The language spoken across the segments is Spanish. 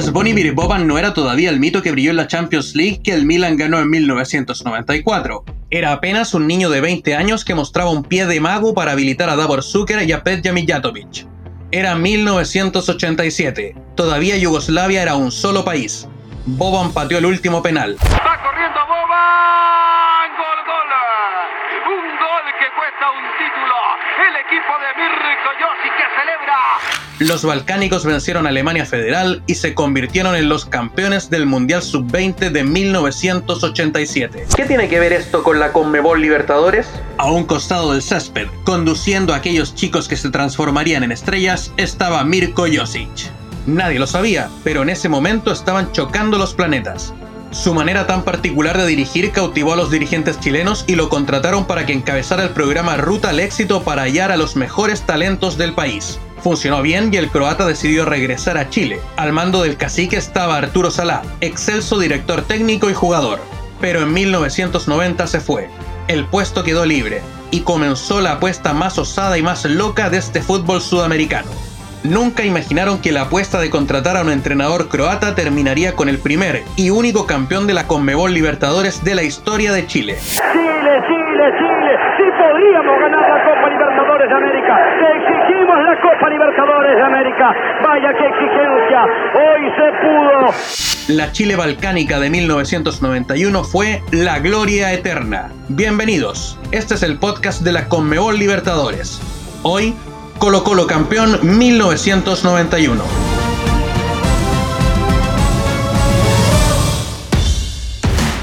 Zvonimir Boban no era todavía el mito que brilló en la Champions League que el Milan ganó en 1994. Era apenas un niño de 20 años que mostraba un pie de mago para habilitar a Davor Zucker y a Petja Mijatovic. Era 1987. Todavía Yugoslavia era un solo país. Boban pateó el último penal. ¡Va corriendo Boban! ¡Gol, gol! Un gol que cuesta un título. El equipo de Mirko Yossi que celebra. Los balcánicos vencieron a Alemania Federal y se convirtieron en los campeones del Mundial Sub-20 de 1987. ¿Qué tiene que ver esto con la Conmebol Libertadores? A un costado del césped, conduciendo a aquellos chicos que se transformarían en estrellas, estaba Mirko Josic. Nadie lo sabía, pero en ese momento estaban chocando los planetas. Su manera tan particular de dirigir cautivó a los dirigentes chilenos y lo contrataron para que encabezara el programa Ruta al Éxito para hallar a los mejores talentos del país. Funcionó bien y el croata decidió regresar a Chile. Al mando del cacique estaba Arturo Salá, excelso director técnico y jugador. Pero en 1990 se fue. El puesto quedó libre y comenzó la apuesta más osada y más loca de este fútbol sudamericano. Nunca imaginaron que la apuesta de contratar a un entrenador croata terminaría con el primer y único campeón de la Conmebol Libertadores de la historia de Chile. Chile, Chile, Chile. Sí podríamos ganar la Copa Libertadores de América. Te exigimos la Copa Libertadores de América. Vaya qué exigencia. Hoy se pudo. La Chile Balcánica de 1991 fue la gloria eterna. Bienvenidos. Este es el podcast de la Conmebol Libertadores. Hoy Colo Colo campeón 1991.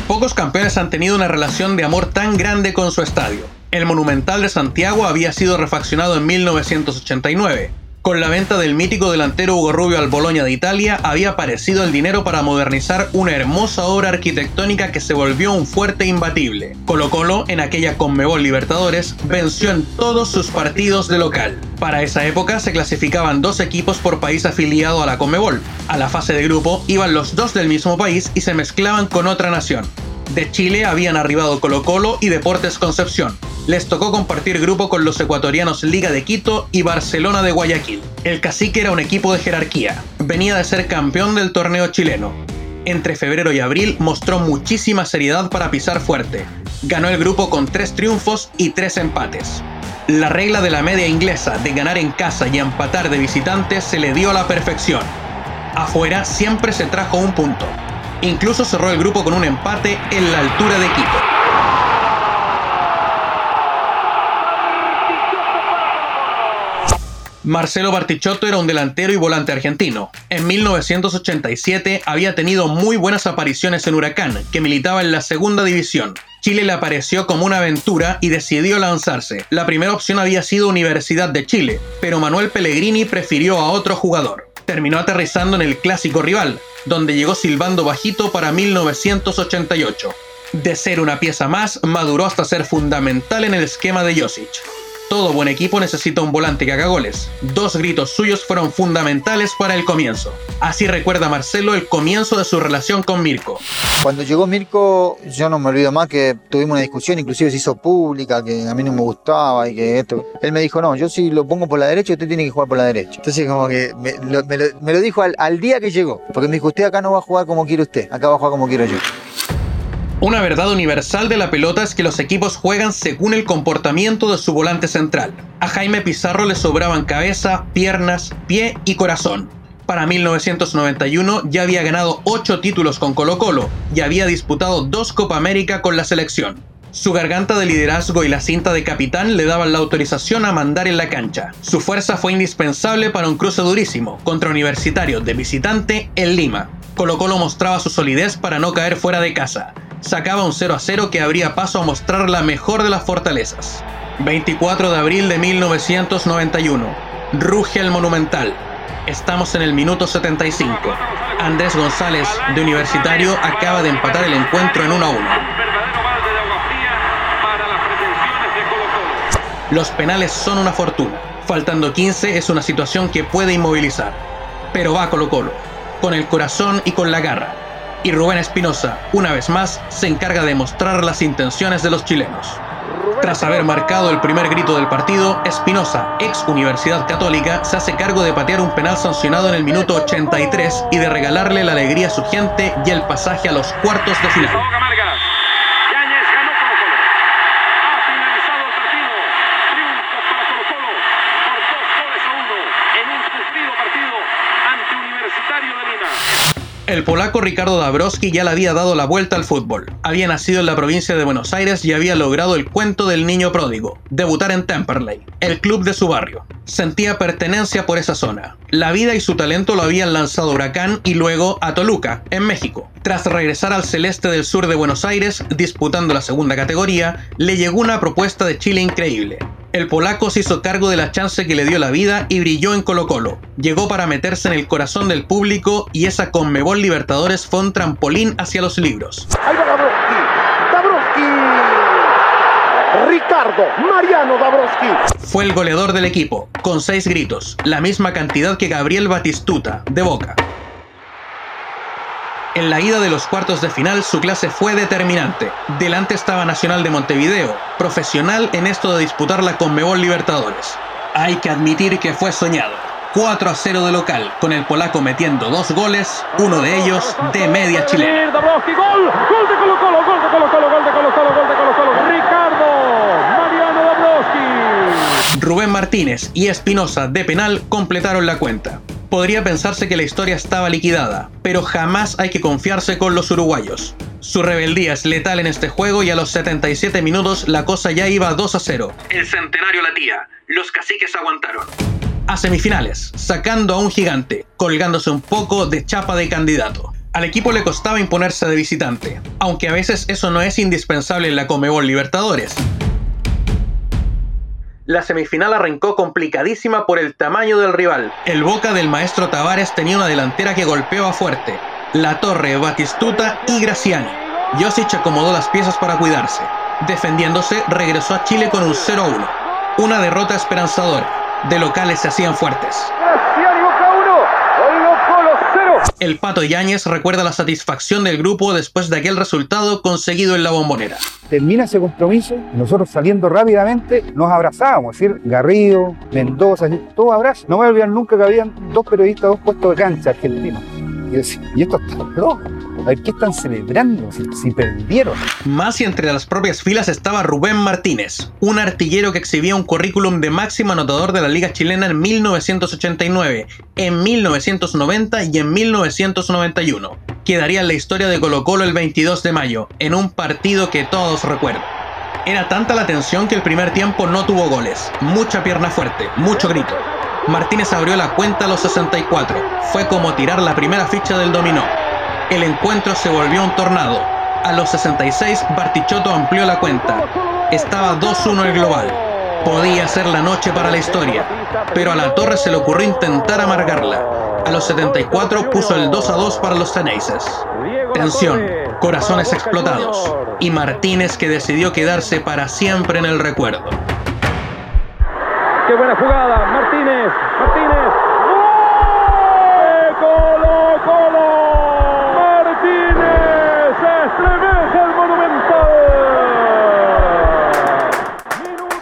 Pocos campeones han tenido una relación de amor tan grande con su estadio. El Monumental de Santiago había sido refaccionado en 1989. Con la venta del mítico delantero Hugo Rubio al Boloña de Italia, había aparecido el dinero para modernizar una hermosa obra arquitectónica que se volvió un fuerte imbatible. Colo Colo, en aquella Conmebol Libertadores, venció en todos sus partidos de local. Para esa época se clasificaban dos equipos por país afiliado a la Conmebol. A la fase de grupo iban los dos del mismo país y se mezclaban con otra nación. De Chile habían arribado Colo Colo y Deportes Concepción. Les tocó compartir grupo con los ecuatorianos Liga de Quito y Barcelona de Guayaquil. El cacique era un equipo de jerarquía. Venía de ser campeón del torneo chileno. Entre febrero y abril mostró muchísima seriedad para pisar fuerte. Ganó el grupo con tres triunfos y tres empates. La regla de la media inglesa de ganar en casa y empatar de visitantes se le dio a la perfección. Afuera siempre se trajo un punto. Incluso cerró el grupo con un empate en la altura de Quito. Marcelo Bartichotto era un delantero y volante argentino. En 1987 había tenido muy buenas apariciones en Huracán, que militaba en la segunda división. Chile le apareció como una aventura y decidió lanzarse. La primera opción había sido Universidad de Chile, pero Manuel Pellegrini prefirió a otro jugador. Terminó aterrizando en el clásico rival, donde llegó silbando bajito para 1988. De ser una pieza más, maduró hasta ser fundamental en el esquema de Josic. Todo buen equipo necesita un volante que haga goles. Dos gritos suyos fueron fundamentales para el comienzo. Así recuerda Marcelo el comienzo de su relación con Mirko. Cuando llegó Mirko, yo no me olvido más que tuvimos una discusión, inclusive se hizo pública, que a mí no me gustaba y que esto. Él me dijo, no, yo si lo pongo por la derecha, usted tiene que jugar por la derecha. Entonces como que me lo, dijo al, al día que llegó, porque me dijo, usted acá no va a jugar como quiere usted, acá va a jugar como quiero yo. Una verdad universal de la pelota es que los equipos juegan según el comportamiento de su volante central. A Jaime Pizarro le sobraban cabeza, piernas, pie y corazón. Para 1991 ya había ganado 8 títulos con Colo Colo y había disputado 2 Copa América con la selección. Su garganta de liderazgo y la cinta de capitán le daban la autorización a mandar en la cancha. Su fuerza fue indispensable para un cruce durísimo contra Universitario de visitante en Lima. Colo Colo mostraba su solidez para no caer fuera de casa. Sacaba un 0 a 0 que abría paso a mostrar la mejor de las fortalezas. 24 de abril de 1991. Ruge el Monumental. Estamos en el minuto 75. Andrés González, de Universitario, acaba de empatar el encuentro en 1 a 1. Un verdadero balde de agua fría para las pretensiones de Colo Colo. Los penales son una fortuna. Faltando 15 es una situación que puede inmovilizar. Pero va Colo Colo, con el corazón y con la garra. Y Rubén Espinosa, una vez más, se encarga de mostrar las intenciones de los chilenos. Tras haber marcado el primer grito del partido, Espinosa, ex Universidad Católica, se hace cargo de patear un penal sancionado en el minuto 83 y de regalarle la alegría surgiente y el pasaje a los cuartos de final. El polaco Ricardo Dabrowski ya le había dado la vuelta al fútbol. Había nacido en la provincia de Buenos Aires y había logrado el cuento del niño pródigo, debutar en Temperley, el club de su barrio. Sentía pertenencia por esa zona. La vida y su talento lo habían lanzado a Huracán y luego a Toluca, en México. Tras regresar al celeste del sur de Buenos Aires, disputando la segunda categoría, le llegó una propuesta de Chile increíble el polaco se hizo cargo de la chance que le dio la vida y brilló en Colo Colo. Llegó para meterse en el corazón del público y esa Conmebol Libertadores fue un trampolín hacia los libros. Ahí va Dabrowski. Dabrowski. Ricardo Mariano Dabrowski. Fue el goleador del equipo, con seis gritos, la misma cantidad que Gabriel Batistuta, de Boca. En la ida de los cuartos de final su clase fue determinante. Delante estaba Nacional de Montevideo, profesional en esto de disputar la Conmebol Libertadores. Hay que admitir que fue soñado. 4 a 0 de local, con el polaco metiendo dos goles, uno de ellos de media chilena. Rubén Martínez y Espinosa de penal completaron la cuenta podría pensarse que la historia estaba liquidada, pero jamás hay que confiarse con los uruguayos. Su rebeldía es letal en este juego y a los 77 minutos la cosa ya iba 2 a 0. El centenario latía, los caciques aguantaron. A semifinales, sacando a un gigante, colgándose un poco de chapa de candidato. Al equipo le costaba imponerse de visitante, aunque a veces eso no es indispensable en la Comebol Libertadores. La semifinal arrancó complicadísima por el tamaño del rival. El Boca del maestro Tavares tenía una delantera que golpeaba fuerte. La Torre, Batistuta y Graciani. Josic acomodó las piezas para cuidarse. Defendiéndose, regresó a Chile con un 0-1. Una derrota esperanzadora. De locales se hacían fuertes. El Pato Yáñez recuerda la satisfacción del grupo después de aquel resultado conseguido en la bombonera. Termina ese compromiso, nosotros saliendo rápidamente nos abrazábamos, es decir, Garrido, Mendoza, todos abrazos. No me olvidar nunca que habían dos periodistas, dos puestos de cancha argentinos. Y, decía, y esto está loco. A ver, ¿qué están celebrando si, perdieron? Más y entre las propias filas estaba Rubén Martínez, un artillero que exhibía un currículum de máximo anotador de la Liga Chilena en 1989, en 1990 y en 1991. Quedaría en la historia de Colo Colo el 22 de mayo, en un partido que todos recuerdan. Era tanta la tensión que el primer tiempo no tuvo goles, mucha pierna fuerte, mucho grito. Martínez abrió la cuenta a los 64, fue como tirar la primera ficha del dominó el encuentro se volvió un tornado. A los 66, Bartichotto amplió la cuenta. Estaba 2-1 el global. Podía ser la noche para la historia, pero a la torre se le ocurrió intentar amargarla. A los 74 puso el 2 2 para los Teneises. Tensión, corazones explotados y Martínez que decidió quedarse para siempre en el recuerdo. ¡Qué buena jugada! Martínez, Martínez,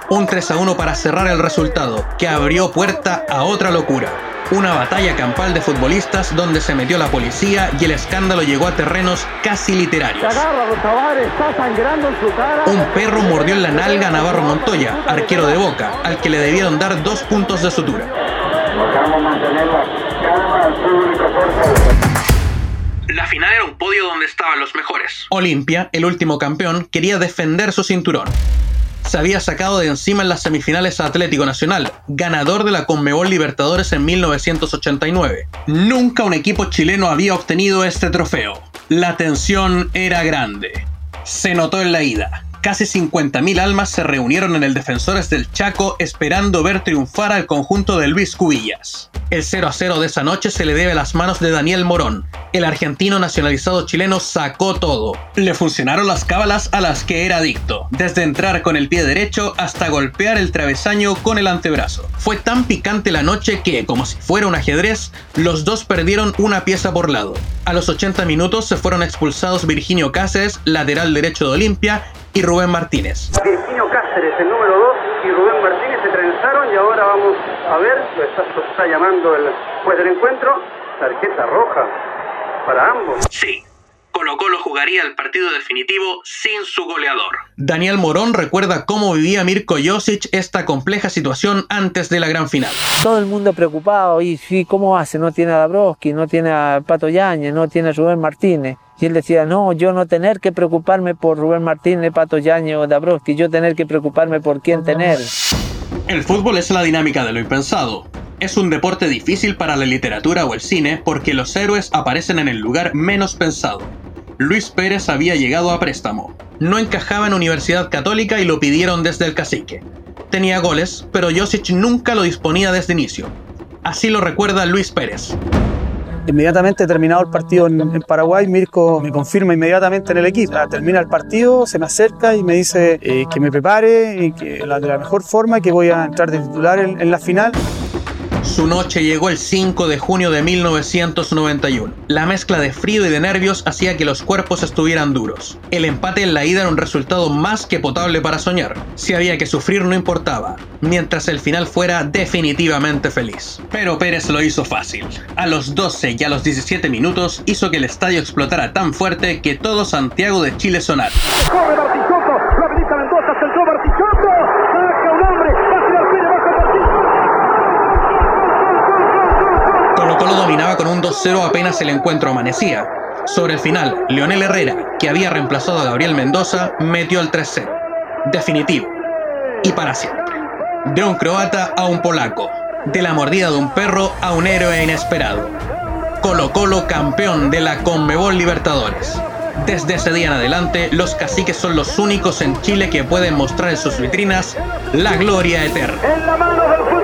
Un 3 a 1 para cerrar el resultado, que abrió puerta a otra locura. Una batalla campal de futbolistas donde se metió la policía y el escándalo llegó a terrenos casi literarios. Un perro mordió en la nalga a Navarro Montoya, arquero de Boca, al que le debieron dar dos puntos de sutura. La final era un podio donde estaban los mejores. Olimpia, el último campeón, quería defender su cinturón se había sacado de encima en las semifinales a Atlético Nacional, ganador de la Conmebol Libertadores en 1989. Nunca un equipo chileno había obtenido este trofeo. La tensión era grande. Se notó en la ida. Casi 50.000 almas se reunieron en el Defensores del Chaco esperando ver triunfar al conjunto de Luis Cubillas. El 0 a 0 de esa noche se le debe a las manos de Daniel Morón. El argentino nacionalizado chileno sacó todo. Le funcionaron las cábalas a las que era adicto, desde entrar con el pie derecho hasta golpear el travesaño con el antebrazo. Fue tan picante la noche que, como si fuera un ajedrez, los dos perdieron una pieza por lado. A los 80 minutos se fueron expulsados Virginio Cáceres, lateral derecho de Olimpia, y Rubén Martínez. Virginio Cáceres, el número 2, y Rubén Martínez se trenzaron y ahora vamos a ver, lo está, lo está llamando el juez del encuentro, tarjeta roja para ambos. Sí, Colo Colo jugaría el partido definitivo sin su goleador. Daniel Morón recuerda cómo vivía Mirko Josic esta compleja situación antes de la gran final. Todo el mundo preocupado, y sí, ¿cómo hace? No tiene a Dabrowski, no tiene a Pato Yañez, no tiene a Rubén Martínez. Y él decía, no, yo no tener que preocuparme por Rubén Martínez, Pato Yañez o Dabrowski, yo tener que preocuparme por quién tener. El fútbol es la dinámica de lo impensado. Es un deporte difícil para la literatura o el cine porque los héroes aparecen en el lugar menos pensado. Luis Pérez había llegado a préstamo. No encajaba en Universidad Católica y lo pidieron desde el cacique. Tenía goles, pero Josic nunca lo disponía desde inicio. Así lo recuerda Luis Pérez. Inmediatamente terminado el partido en, Paraguay, Mirko me confirma inmediatamente en el equipo. Ah, Termina el partido, se me acerca y me dice eh, que me prepare y que la, de la mejor forma, que voy a entrar de titular en la final. Su noche llegó el 5 de junio de 1991. La mezcla de frío y de nervios hacía que los cuerpos estuvieran duros. El empate en la ida era un resultado más que potable para soñar. Si había que sufrir no importaba, mientras el final fuera definitivamente feliz. Pero Pérez lo hizo fácil. A los 12 y a los 17 minutos hizo que el estadio explotara tan fuerte que todo Santiago de Chile sonara. Con un 2-0 apenas el encuentro amanecía. Sobre el final, Leonel Herrera, que había reemplazado a Gabriel Mendoza, metió el 3-0. Definitivo. Y para siempre. De un croata a un polaco. De la mordida de un perro a un héroe inesperado. Colo Colo campeón de la Conmebol Libertadores. Desde ese día en adelante, los caciques son los únicos en Chile que pueden mostrar en sus vitrinas la gloria eterna. En la mano del